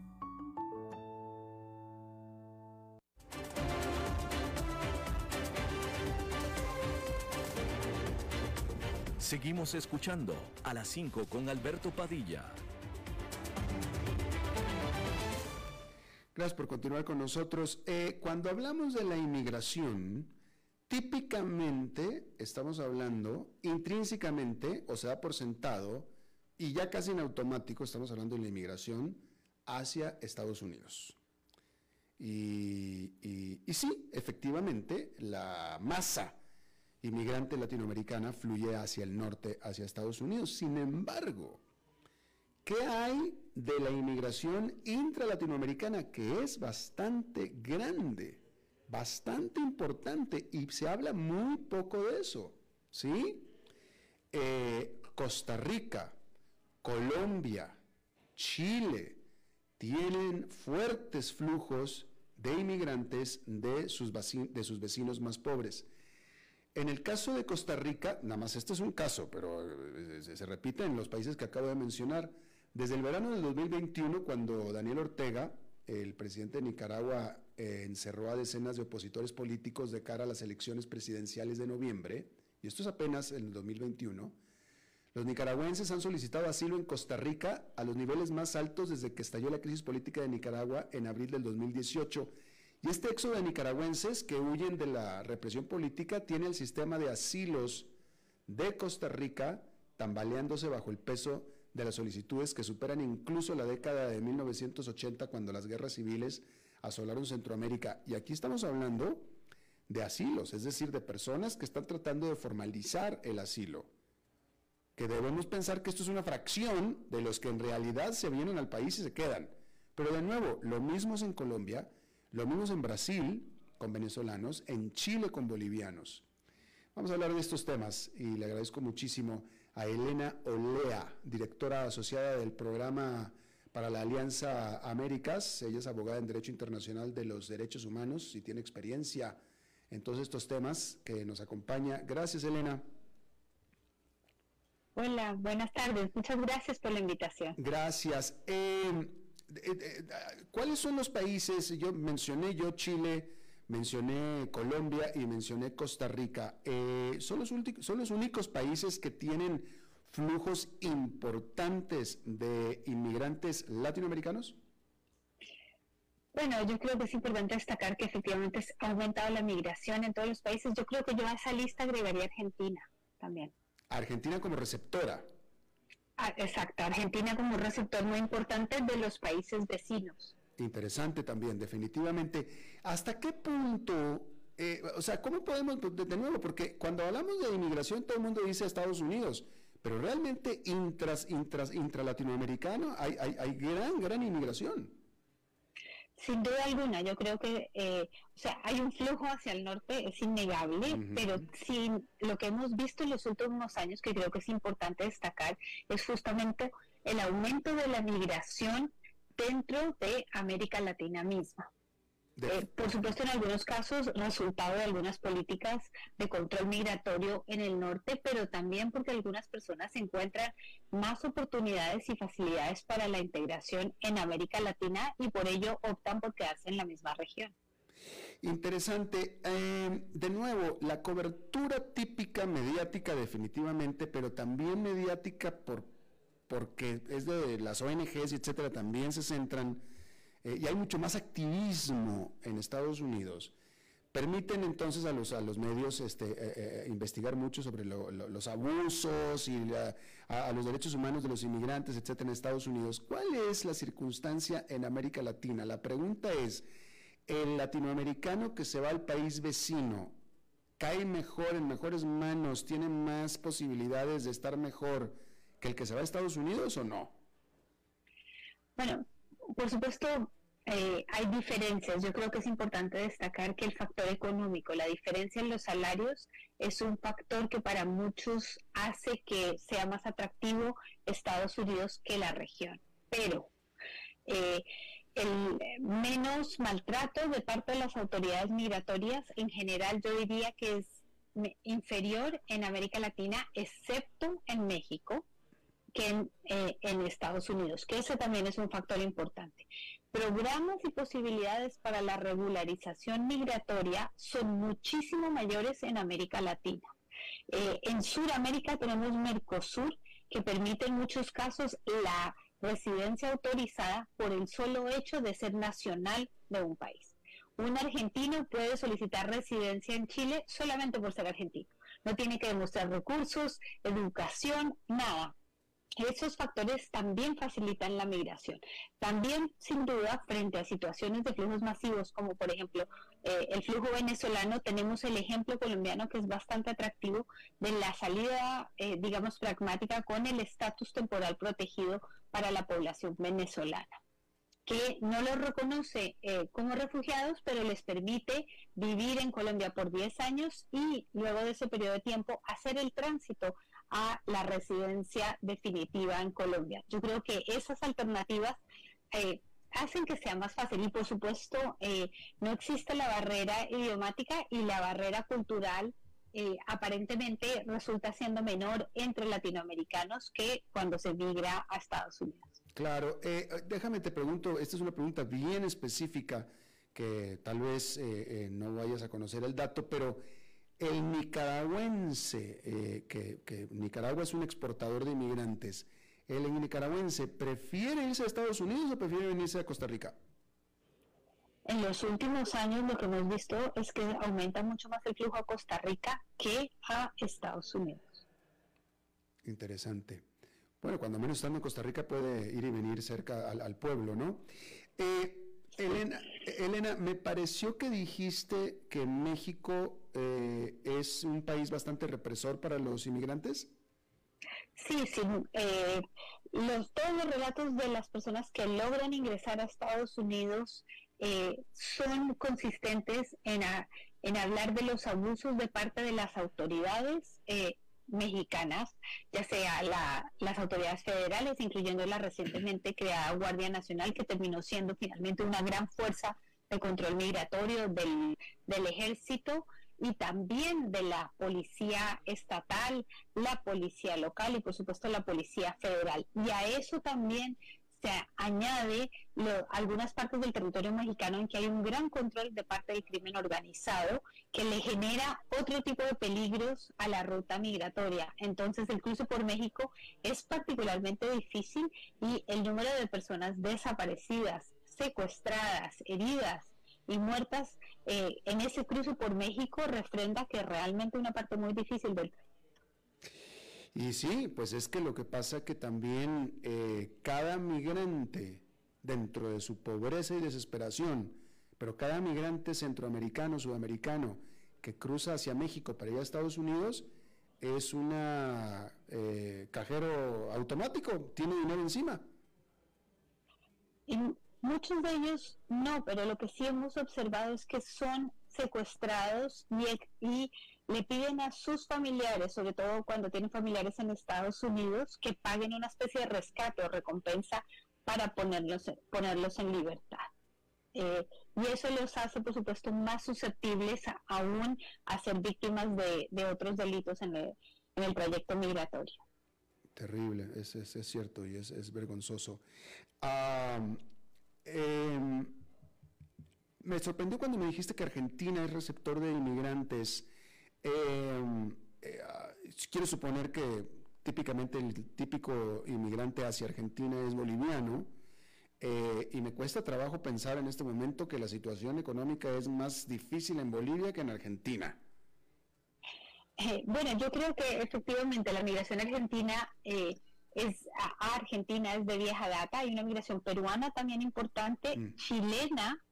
Seguimos escuchando a las 5 con Alberto Padilla.
Gracias por continuar con nosotros. Eh, cuando hablamos de la inmigración, típicamente estamos hablando intrínsecamente, o sea, por sentado, y ya casi en automático estamos hablando de la inmigración hacia Estados Unidos. y sí, efectivamente, la masa inmigrante latinoamericana fluye hacia el norte, hacia Estados Unidos. Sin embargo, ¿qué hay de la inmigración intralatinoamericana que es bastante grande, bastante importante y se habla muy poco de eso? ¿Sí? Eh, Costa Rica, Colombia, Chile tienen fuertes flujos de inmigrantes de sus, de sus vecinos más pobres. En el caso de Costa Rica, nada más este es un caso, pero eh, se, repite en los países que acabo de mencionar, desde el verano del 2021, cuando Daniel Ortega, el presidente de Nicaragua, eh, encerró a decenas de opositores políticos de cara a las elecciones presidenciales de noviembre, y esto es apenas en el 2021, los nicaragüenses han solicitado asilo en Costa Rica a los niveles más altos desde que estalló la crisis política de Nicaragua en abril del 2018 y este éxodo de nicaragüenses que huyen de la represión política tiene el sistema de asilos de Costa Rica tambaleándose bajo el peso de las solicitudes que superan incluso la década de 1980 cuando las guerras civiles asolaron Centroamérica. Y aquí estamos hablando de asilos, es decir, de personas que están tratando de formalizar el asilo. Que debemos pensar que esto es una fracción de los que en realidad se vienen al país y se quedan. Pero de nuevo, lo mismo es en Colombia lo mismo en Brasil con venezolanos, en Chile con bolivianos. Vamos a hablar de estos temas y le agradezco muchísimo a Elena Olea, directora asociada del programa para la Alianza Américas. Ella es abogada en Derecho Internacional de los Derechos Humanos y tiene experiencia en todos estos temas que nos acompaña. Gracias, Elena.
Hola, buenas tardes. Muchas gracias por la invitación.
Gracias. Eh, ¿Cuáles son los países? Yo mencioné yo Chile, mencioné Colombia y mencioné Costa Rica. Eh, ¿son, los ¿Son los únicos países que tienen flujos importantes de inmigrantes latinoamericanos?
Bueno, yo creo que es importante destacar que efectivamente ha aumentado la migración en todos los países. Yo creo que yo a esa lista agregaría Argentina también.
Argentina como receptora.
Ah, exacto, Argentina como receptor muy importante de los países vecinos.
Interesante también, definitivamente. ¿Hasta qué punto, eh, o sea, cómo podemos, de nuevo, porque cuando hablamos de inmigración todo el mundo dice Estados Unidos, pero realmente intras, intras, intralatinoamericano hay, hay, hay gran, gran inmigración.
Sin duda alguna, yo creo que, eh, o sea, hay un flujo hacia el norte, es innegable, pero sin lo que hemos visto en los últimos años, que creo que es importante destacar, es justamente el aumento de la migración dentro de América Latina misma. Eh, por supuesto, en algunos casos, resultado de algunas políticas de control migratorio en el norte, pero también porque algunas personas encuentran más oportunidades y facilidades para la integración en América Latina y por ello optan por quedarse en la misma región.
Interesante. Eh, de nuevo, la cobertura típica mediática definitivamente, pero también mediática por, porque es de las ONGs, etcétera, también se centran eh, y hay mucho más activismo en Estados Unidos, permiten entonces a los, a los medios este, eh, eh, investigar mucho sobre los abusos y a, los derechos humanos de los inmigrantes, etcétera, en Estados Unidos. ¿Cuál es la circunstancia en América Latina? La pregunta es, ¿el latinoamericano que se va al país vecino cae mejor, en mejores manos, tiene más posibilidades de estar mejor que el que se va a Estados Unidos o no?
Bueno, por supuesto, eh, hay diferencias. Yo creo que es importante destacar que el factor económico, la diferencia en los salarios, es un factor que para muchos hace que sea más atractivo Estados Unidos que la región. Pero eh, el menos maltrato de parte de las autoridades migratorias, en general yo diría que es inferior en América Latina, excepto en México que eh, en, Estados Unidos, que ese también es un factor importante. Programas y posibilidades para la regularización migratoria son muchísimo mayores en América Latina. Eh, en Sudamérica tenemos Mercosur, que permite en muchos casos la residencia autorizada por el solo hecho de ser nacional de un país. Un argentino puede solicitar residencia en Chile solamente por ser argentino. No tiene que demostrar recursos, educación, nada esos factores también facilitan la migración. También, sin duda, frente a situaciones de flujos masivos, como por ejemplo eh, el flujo venezolano, tenemos el ejemplo colombiano que es bastante atractivo de la salida, eh, digamos, pragmática con el estatus temporal protegido para la población venezolana que no los reconoce eh, como refugiados, pero les permite vivir en Colombia por 10 años y luego de ese periodo de tiempo hacer el tránsito a la residencia definitiva en Colombia. Yo creo que esas alternativas eh, hacen que sea más fácil y por supuesto eh, no existe la barrera idiomática y la barrera cultural eh, aparentemente resulta siendo menor entre latinoamericanos que cuando se migra a Estados Unidos.
Claro, déjame te pregunto, esta es una pregunta bien específica que tal vez no vayas a conocer el dato, pero el nicaragüense, eh, que, Nicaragua es un exportador de inmigrantes, el nicaragüense prefiere irse a Estados Unidos o prefiere venirse a Costa Rica?
En los últimos años lo que hemos visto es que aumenta mucho más el flujo a Costa Rica que a Estados Unidos.
Interesante. Bueno, cuando menos estando en Costa Rica puede ir y venir cerca al, pueblo, ¿no? Eh, Elena, Elena, me pareció que dijiste que México eh, es un país bastante represor para los inmigrantes.
Sí, sí. Eh, los, todos los relatos de las personas que logran ingresar a Estados Unidos eh, son consistentes en, en hablar de los abusos de parte de las autoridades mexicanas, ya sea las autoridades federales, incluyendo la recientemente creada Guardia Nacional, que terminó siendo finalmente una gran fuerza de control migratorio del, del ejército, y también de la policía estatal, la policía local y por supuesto la policía federal. Y a eso también se añade algunas partes del territorio mexicano en que hay un gran control de parte del crimen organizado que le genera otro tipo de peligros a la ruta migratoria. Entonces el cruce por México es particularmente difícil y el número de personas desaparecidas, secuestradas, heridas y muertas eh, en ese cruce por México refrenda que realmente una parte muy difícil del
y sí, pues es que lo que pasa que también eh, cada migrante, dentro de su pobreza y desesperación, pero cada migrante centroamericano, sudamericano, que cruza hacia México para ir a Estados Unidos, es un eh, cajero automático, tiene dinero encima.
Y muchos de ellos no, pero lo que sí hemos observado es que son secuestrados y, y le piden a sus familiares, sobre todo cuando tienen familiares en Estados Unidos, que paguen una especie de rescate o recompensa para ponerlos, ponerlos en libertad. Eh, y eso los hace, por supuesto, más susceptibles aún a ser víctimas de, otros delitos en el, en el trayecto migratorio.
Terrible, es, es, cierto y es, es vergonzoso. Em, me sorprendió cuando me dijiste que Argentina es receptor de inmigrantes. Em, eh, quiero suponer que típicamente el típico inmigrante hacia Argentina es boliviano. Eh, y me cuesta trabajo pensar en este momento que la situación económica es más difícil en Bolivia que en Argentina.
Eh, bueno, yo creo que efectivamente la migración argentina es a Argentina es de vieja data, hay una migración peruana también importante, mm. chilena,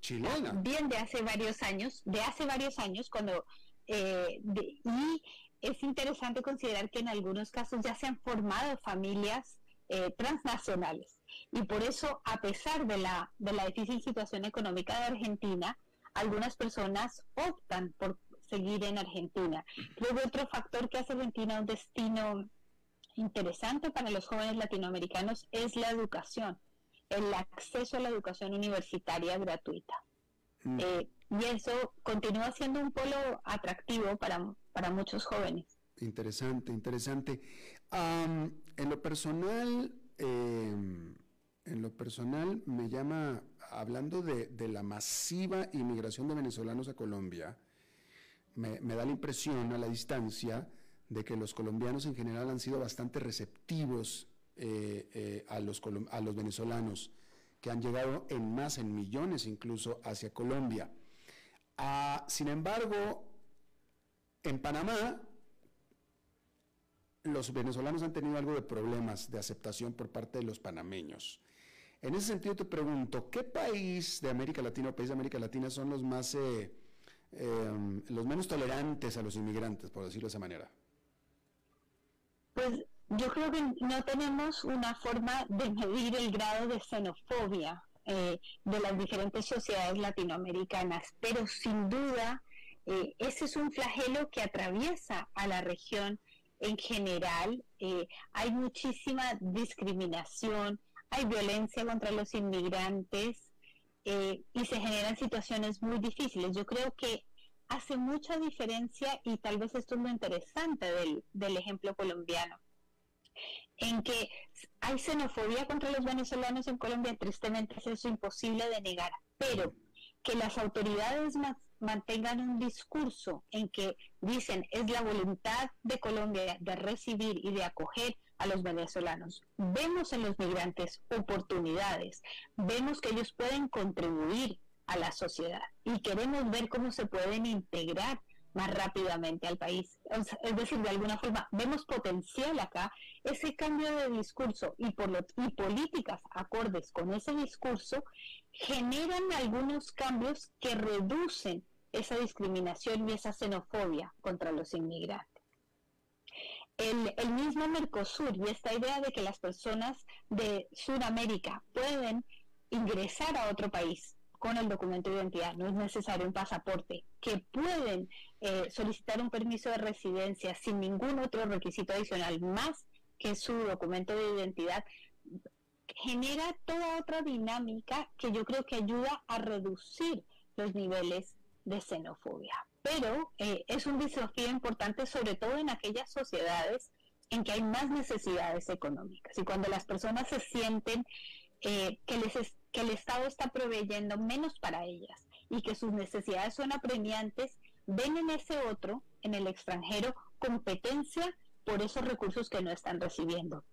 chilena,
bien de hace varios años, de hace varios años cuando eh, y es interesante considerar que en algunos casos ya se han formado familias eh, transnacionales. Y por eso, a pesar de la, de la difícil situación económica de Argentina, algunas personas optan por seguir en Argentina. Luego, otro factor que hace Argentina un destino interesante para los jóvenes latinoamericanos es la educación, el acceso a la educación universitaria gratuita. Mm. Eh, y eso continúa siendo un polo atractivo para, para muchos jóvenes.
Interesante, interesante. en lo personal, em, en lo personal me llama, hablando de, la masiva inmigración de venezolanos a Colombia, me, da la impresión a la distancia de que los colombianos en general han sido bastante receptivos eh, eh, a, los, a los venezolanos, que han llegado en más, en millones incluso, hacia Colombia. Ah, sin embargo, en Panamá, los venezolanos han tenido algo de problemas de aceptación por parte de los panameños. En ese sentido te pregunto, ¿qué país de América Latina o país de América Latina son los más, eh, em, los menos tolerantes a los inmigrantes, por decirlo de esa manera?
Pues yo creo que no tenemos una forma de medir el grado de xenofobia eh, de las diferentes sociedades latinoamericanas, pero sin duda eh, ese es un flagelo que atraviesa a la región en general. Eh, hay muchísima discriminación, hay violencia contra los inmigrantes y se generan situaciones muy difíciles. Yo creo que hace mucha diferencia y tal vez esto es lo interesante del, del ejemplo colombiano en que hay xenofobia contra los venezolanos en Colombia, tristemente es eso imposible de negar, pero que las autoridades mantengan un discurso en que dicen es la voluntad de Colombia de recibir y de acoger a los venezolanos. Vemos en los migrantes oportunidades, vemos que ellos pueden contribuir a la sociedad y queremos ver cómo se pueden integrar más rápidamente al país. Es decir, de alguna forma, vemos potencial acá, ese cambio de discurso y, por lo, y políticas acordes con ese discurso generan algunos cambios que reducen esa discriminación y esa xenofobia contra los inmigrantes. El, el, mismo Mercosur y esta idea de que las personas de Sudamérica pueden ingresar a otro país con el documento de identidad, no es necesario un pasaporte, que pueden eh, solicitar un permiso de residencia sin ningún otro requisito adicional más que su documento de identidad, genera toda otra dinámica que yo creo que ayuda a reducir los niveles de xenofobia. pero eh, es un desafío importante sobre todo en aquellas sociedades en que hay más necesidades económicas. Y cuando las personas se sienten eh, que, les que el Estado está proveyendo menos para ellas y que sus necesidades son apremiantes, ven en ese otro, en el extranjero, competencia por esos recursos que no están recibiendo.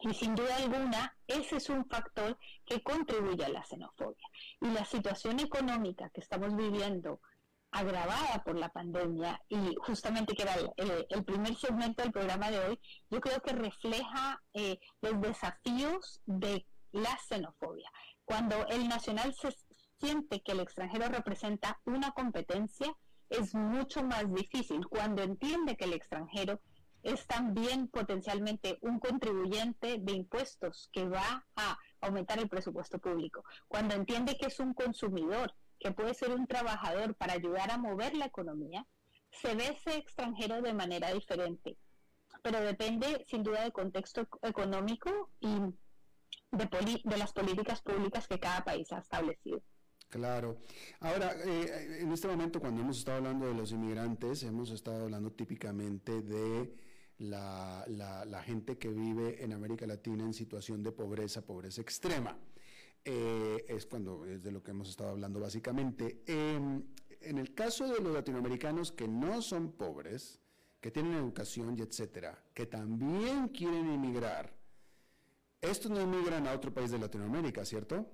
Y sin duda alguna, ese es un factor que contribuye a la xenofobia. Y la situación económica que estamos viviendo agravada por la pandemia y justamente que era el, primer segmento del programa de hoy, yo creo que refleja eh, los desafíos de la xenofobia. Cuando el nacional se siente que el extranjero representa una competencia, es mucho más difícil. Cuando entiende que el extranjero es también potencialmente un contribuyente de impuestos que va a aumentar el presupuesto público. Cuando entiende que es un consumidor que puede ser un trabajador para ayudar a mover la economía, se ve ese extranjero de manera diferente. Pero depende sin duda del contexto económico y de, las políticas públicas que cada país ha establecido.
Claro. Ahora, eh, en este momento cuando hemos estado hablando de los inmigrantes, hemos estado hablando típicamente de la, la gente que vive en América Latina en situación de pobreza, pobreza extrema. Eh, es cuando es de lo que hemos estado hablando básicamente. Em, en el caso de los latinoamericanos que no son pobres, que tienen educación y etcétera, que también quieren emigrar, estos no emigran a otro país de Latinoamérica, ¿cierto?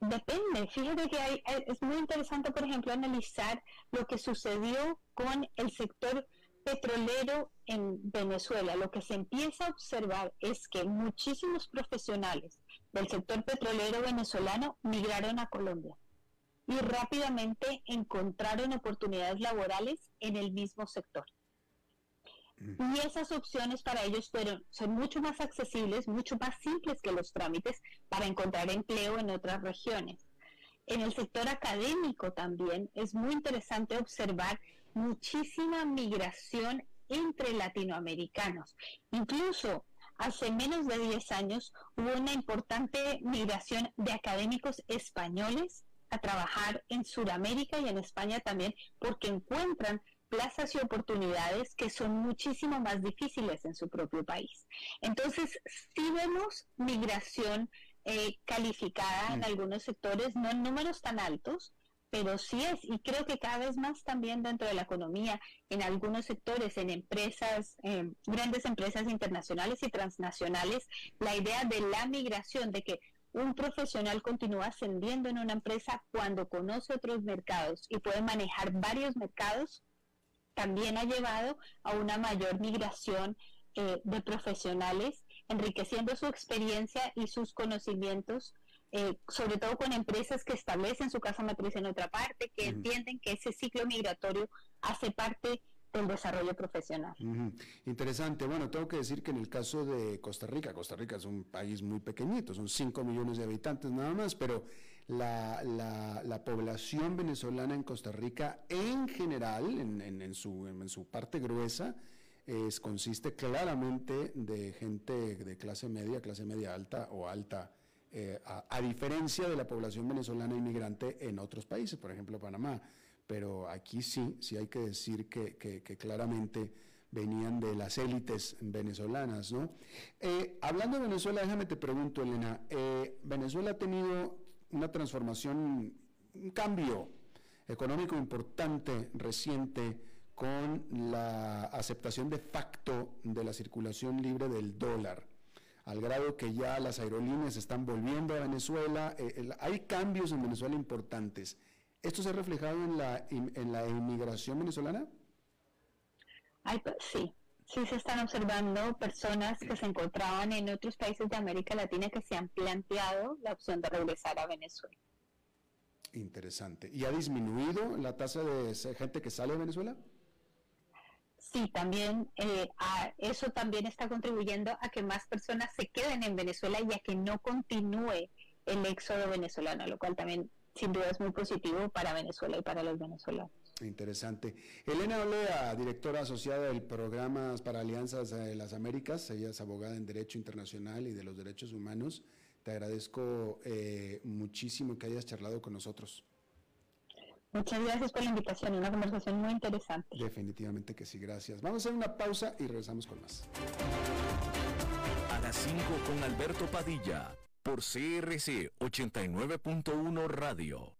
Depende. Fíjate que hay, es muy interesante, por ejemplo, analizar lo que sucedió con el sector petrolero en Venezuela. Lo que se empieza a observar es que muchísimos profesionales del sector petrolero venezolano migraron a Colombia y rápidamente encontraron oportunidades laborales en el mismo sector. Y esas opciones para ellos fueron, son mucho más accesibles, mucho más simples que los trámites para encontrar empleo en otras regiones. En el sector académico también es muy interesante observar muchísima migración entre latinoamericanos. Incluso hace menos de 10 años hubo una importante migración de académicos españoles a trabajar en Sudamérica y en España también porque encuentran plazas y oportunidades que son muchísimo más difíciles en su propio país. Entonces, sí vemos migración eh, calificada en mm. algunos sectores, no en números tan altos, pero sí es, y creo que cada vez más también dentro de la economía, en algunos sectores, en empresas, grandes empresas internacionales y transnacionales, la idea de la migración, de que un profesional continúa ascendiendo en una empresa cuando conoce otros mercados y puede manejar varios mercados, también ha llevado a una mayor migración eh, de profesionales, enriqueciendo su experiencia y sus conocimientos eh, sobre todo con empresas que establecen su casa matriz en otra parte, que entienden que ese ciclo migratorio hace parte del desarrollo profesional.
Interesante. Bueno, tengo que decir que en el caso de Costa Rica, Costa Rica es un país muy pequeñito, son 5 millones de habitantes nada más, pero la, la, población venezolana en Costa Rica en general, en, en, su, en su parte gruesa, es, consiste claramente de gente de clase media, clase media alta o alta eh, a, diferencia de la población venezolana inmigrante en otros países, por ejemplo Panamá. Pero aquí sí, sí hay que decir que, claramente venían de las élites venezolanas, ¿no? Eh, hablando de Venezuela, déjame te pregunto, Elena, eh, Venezuela ha tenido una transformación, un cambio económico importante, reciente, con la aceptación de facto de la circulación libre del dólar al grado que ya las aerolíneas están volviendo a Venezuela. Eh, hay cambios en Venezuela importantes. ¿Esto se ha reflejado en la, en la inmigración venezolana?
sí, sí se están observando personas que se encontraban en otros países de América Latina que se han planteado la opción de regresar a Venezuela.
Interesante. ¿Y ha disminuido la tasa de gente que sale de Venezuela?
sí, también eh, eso también está contribuyendo a que más personas se queden en Venezuela y a que no continúe el éxodo venezolano, lo cual también sin duda es muy positivo para Venezuela y para los venezolanos.
Interesante. Elena Olea, directora asociada del programa para Alianzas de las Américas, ella es abogada en Derecho Internacional y de los Derechos Humanos. Te agradezco eh, muchísimo que hayas charlado con nosotros.
Muchas gracias por la invitación, una conversación muy interesante.
Definitivamente que sí, gracias. Vamos a hacer una pausa y regresamos con más.
A las 5 con Alberto Padilla, por CRC 89.1 Radio.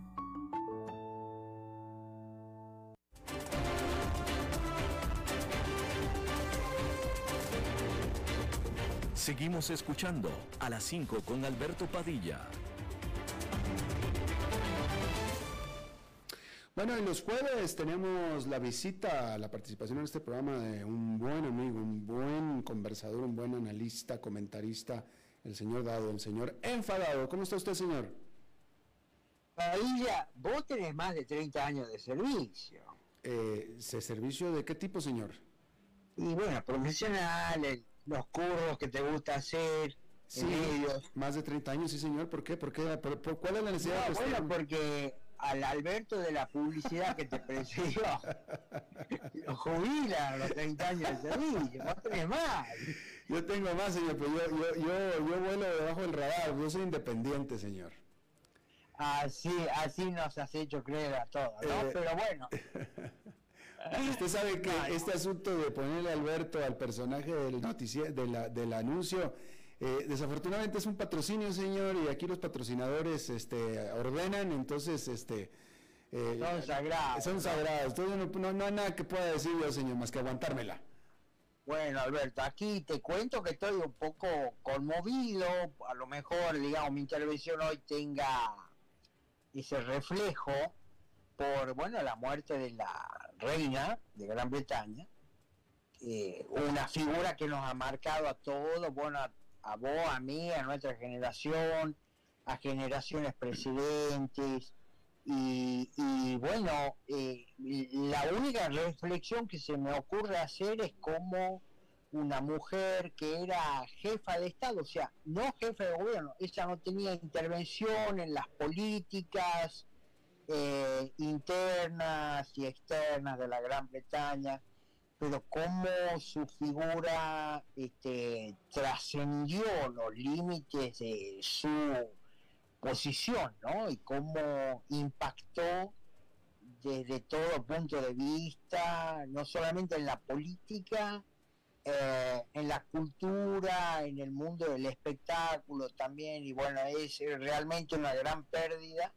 Seguimos escuchando a las 5 con Alberto Padilla.
Bueno, en los jueves tenemos la visita, la participación en este programa de un buen amigo, un buen conversador, un buen analista, comentarista, el señor Dado, el señor Enfadado. ¿Cómo está usted, señor?
Padilla, vos tenés más de 30 años de servicio.
Eh, ¿Servicio de qué tipo, señor?
Y bueno, profesional, el los curros que te gusta hacer,
sí, Más de 30 años, sí, señor. ¿Por qué? ¿Por, qué? ¿Por, cuál es la necesidad?
No, bueno, porque al Alberto de la publicidad que te precedió, lo jubila a los 30 años de servicio, no tenés más.
Yo tengo más, señor, pero yo, yo, yo, yo vuelo debajo del radar, yo soy independiente, señor.
Así, así nos has hecho creer a todos, ¿no? Eh, pero bueno.
Usted sabe que este asunto de ponerle Alberto al personaje del noticiero, del anuncio, eh, desafortunadamente es un patrocinio, señor, y aquí los patrocinadores este, ordenan, entonces, este...
Eh, son sagrados.
Son sagrados. Entonces no, no, hay nada que pueda decir yo, señor, más que aguantármela.
Bueno, Alberto, aquí te cuento que estoy un poco conmovido. A lo mejor, digamos, mi intervención hoy tenga ese reflejo por, bueno, la muerte de la reina de Gran Bretaña, eh, una figura que nos ha marcado a todos, bueno, a, vos, a mí, a nuestra generación, a generaciones precedentes. Y, bueno, eh, la única reflexión que se me ocurre hacer es como una mujer que era jefa de Estado, o sea, no jefe de gobierno, ella no tenía intervención en las políticas, eh, internas y externas de la Gran Bretaña, pero cómo su figura este, trascendió los límites de su posición, ¿no? Y cómo impactó desde todo punto de vista, no solamente en la política, eh, en la cultura, en el mundo del espectáculo también, y bueno, es realmente una gran pérdida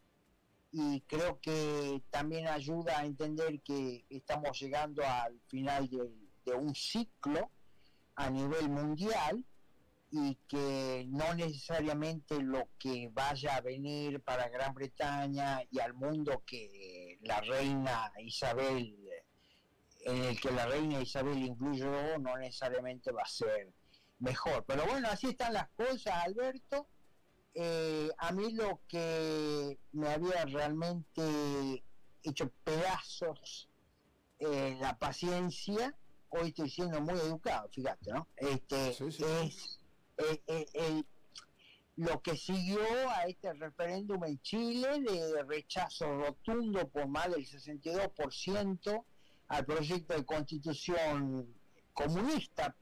y creo que también ayuda a entender que estamos llegando al final de, un ciclo a nivel mundial y que no necesariamente lo que vaya a venir para Gran Bretaña y al mundo que la reina Isabel, en el que la reina Isabel incluyó, no necesariamente va a ser mejor. Pero bueno, así están las cosas, Alberto eh, a mí lo que me había realmente hecho pedazos eh, la paciencia, hoy estoy siendo muy educado, fíjate, ¿no? Este es eh, lo que siguió a este referéndum en Chile de rechazo rotundo por más del 62% al proyecto de constitución comunista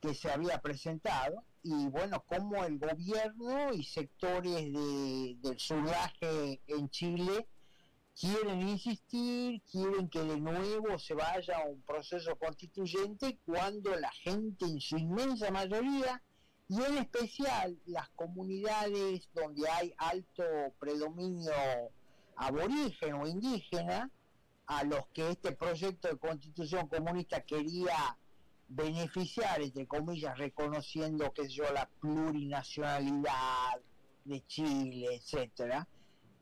que se había presentado y bueno, como el gobierno y sectores de, del surdaje en Chile quieren insistir, quieren que de nuevo se vaya a un proceso constituyente cuando la gente en su inmensa mayoría, y en especial las comunidades donde hay alto predominio aborigen o indígena, a los que este proyecto de constitución comunista quería beneficiar, entre comillas, reconociendo, que yo, la plurinacionalidad de Chile, etcétera,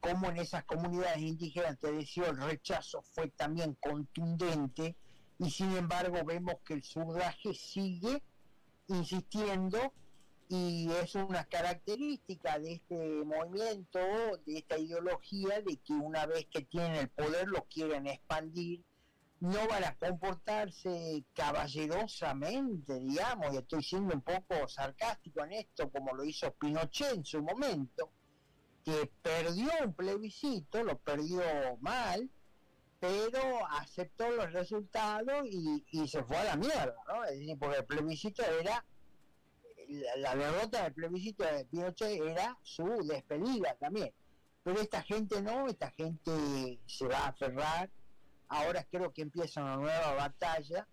como en esas comunidades indígenas, te decía, el rechazo fue también contundente y sin embargo vemos que el surdaje sigue insistiendo y es una característica de este movimiento, de esta ideología, de que una vez que tienen el poder lo quieren expandir, no van a comportarse caballerosamente, digamos, y estoy siendo un poco sarcástico en esto, como lo hizo Pinochet en su momento, que perdió un plebiscito, lo perdió mal, pero aceptó los resultados y, se fue a la mierda, ¿no? Es decir, porque el plebiscito era, la, derrota del plebiscito de Pinochet era su despedida también. Pero esta gente no, esta gente se va a aferrar, ahora creo que empieza una nueva batalla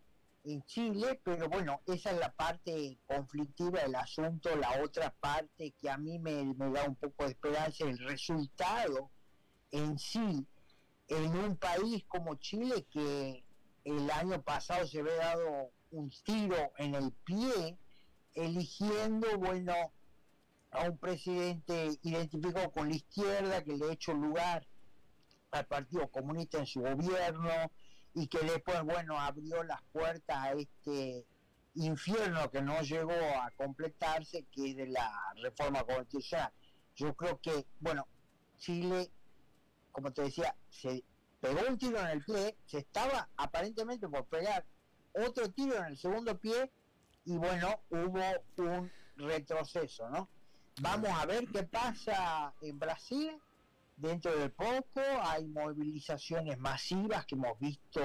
en Chile, pero bueno, esa es la parte conflictiva del asunto, la otra parte que a mí me, da un poco de esperanza, el resultado en sí, en un país como Chile que el año pasado se había dado un tiro en el pie, eligiendo, bueno, a un presidente identificado con la izquierda que le ha hecho lugar al Partido Comunista en su gobierno, y que después, bueno, abrió las puertas a este infierno que no llegó a completarse, que es de la reforma constitucional. Yo creo que, bueno, Chile, como te decía, se pegó un tiro en el pie, se estaba aparentemente por pegar otro tiro en el segundo pie y bueno, hubo un retroceso, ¿no? Vamos a ver qué pasa en Brasil dentro de poco hay movilizaciones masivas que hemos visto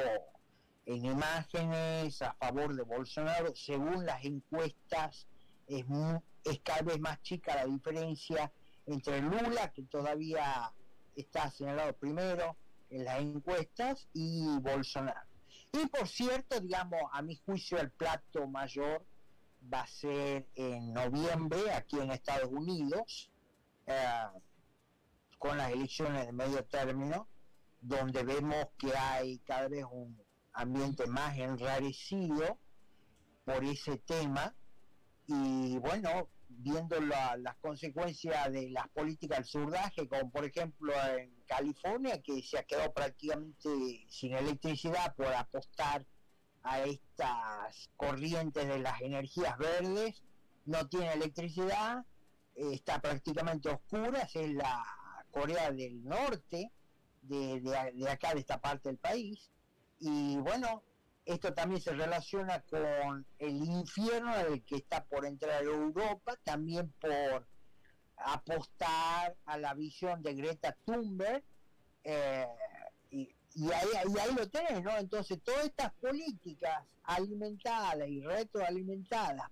en imágenes a favor de Bolsonaro. Según las encuestas, es, es cada vez más chica la diferencia entre Lula, que todavía está señalado primero en las encuestas, y Bolsonaro. Y por cierto, digamos, a mi juicio el plato mayor va a ser en noviembre aquí en Estados Unidos. Eh, con las elecciones de medio término, donde vemos que hay cada vez un ambiente más enrarecido por ese tema. Y bueno, viendo las consecuencias de las políticas del surdaje, como por ejemplo en California, que se ha quedado prácticamente sin electricidad por apostar a estas corrientes de las energías verdes, no tiene electricidad, está prácticamente oscura, es la Corea del Norte, de, acá, de esta parte del país. Y bueno, esto también se relaciona con el infierno del que está por entrar Europa, también por apostar a la visión de Greta Thunberg. Eh, y, ahí, ahí, lo tenés, ¿no? Entonces, todas estas políticas alimentadas y retroalimentadas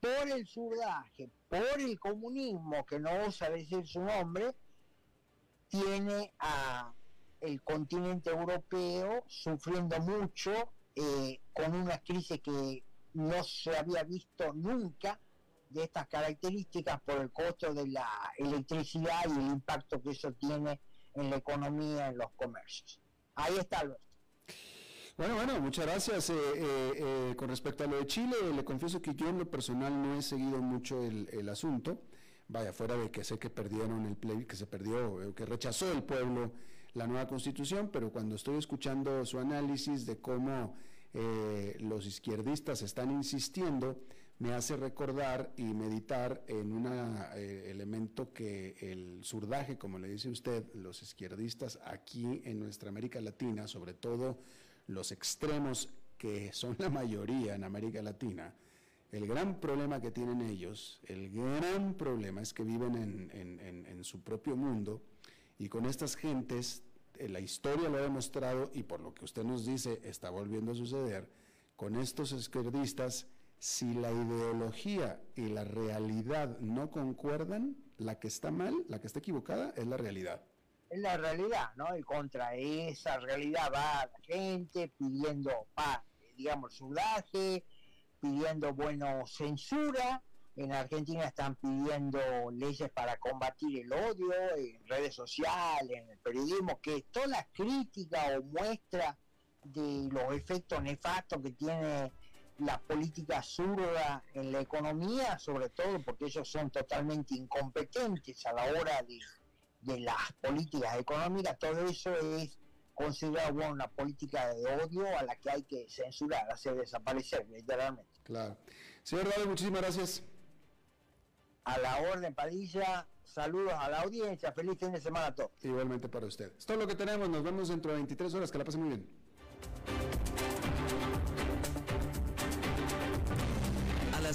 por el surdaje, por el comunismo, que no osa decir su nombre, tiene el continente europeo sufriendo mucho eh, con una crisis que no se había visto nunca de estas características por el costo de la electricidad y el impacto que eso tiene en la economía, en los comercios. Ahí está Alberto.
Bueno, bueno, muchas gracias. Eh, eh, con respecto a lo de Chile, le confieso que yo en lo personal no he seguido mucho el asunto vaya, fuera de que sé que perdieron el play, que se perdió, que rechazó el pueblo la nueva constitución, pero cuando estoy escuchando su análisis de cómo eh, los izquierdistas están insistiendo, me hace recordar y meditar en un eh, elemento que el surdaje, como le dice usted, los izquierdistas aquí en nuestra América Latina, sobre todo los extremos que son la mayoría en América Latina, el gran problema que tienen ellos, el gran problema es que viven en, su propio mundo y con estas gentes, eh, la historia lo ha demostrado y por lo que usted nos dice está volviendo a suceder, con estos izquierdistas, si la ideología y la realidad no concuerdan, la que está mal, la que está equivocada, es la realidad.
es la realidad, ¿no? Y contra esa realidad va la gente pidiendo, pa, digamos, pidiendo, bueno, censura. En Argentina están pidiendo leyes para combatir el odio en redes sociales, en el periodismo, que toda la crítica o muestra de los efectos nefastos que tiene la política zurda en la economía, sobre todo porque ellos son totalmente incompetentes a la hora de, de las políticas económicas, todo eso es considerado bueno, una política de odio a la que hay que censurar, hacer desaparecer, literalmente.
Claro. Señor David, muchísimas gracias.
A la orden, Padilla. Saludos a la audiencia. Feliz fin de semana a todos.
Igualmente para usted. Es todo lo que tenemos. Nos vemos dentro de 23 horas. Que la pase muy bien.